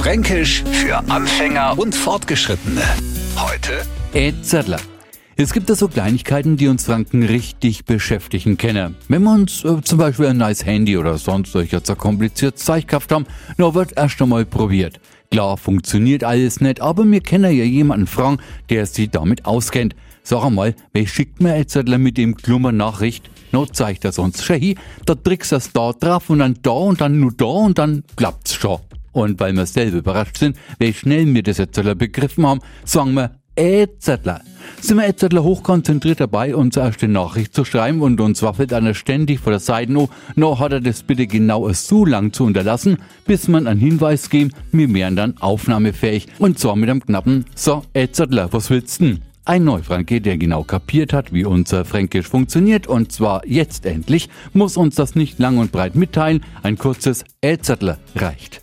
Fränkisch für Anfänger und Fortgeschrittene. Heute Ätzertler. Es gibt da so Kleinigkeiten, die uns Franken richtig beschäftigen können. Wenn wir uns äh, zum Beispiel ein neues Handy oder sonst solcher kompliziertes Zeug gekauft haben, na wird erst einmal probiert. Klar, funktioniert alles nicht, aber wir kennen ja jemanden fragen, der sich damit auskennt. Sag einmal, wer schickt mir jetzt mit dem Klummer Nachricht? No, zeigt das uns schon hin, da drückst du das da drauf und dann da und dann nur da und dann klappt's schon. Und weil wir selber überrascht sind, wie schnell wir das jetzt begriffen haben, sagen wir Ätzetler. Sind wir Ätzetler hochkonzentriert dabei, unsere erste Nachricht zu schreiben und uns waffelt einer ständig vor der Seite no, no hat er das bitte genau so lang zu unterlassen, bis man einen Hinweis geben, wir wären dann aufnahmefähig. Und zwar mit einem knappen, so Ätzetler, was willst denn? Ein Neufranke, der genau kapiert hat, wie unser Fränkisch funktioniert und zwar jetzt endlich, muss uns das nicht lang und breit mitteilen, ein kurzes Ätzetler reicht.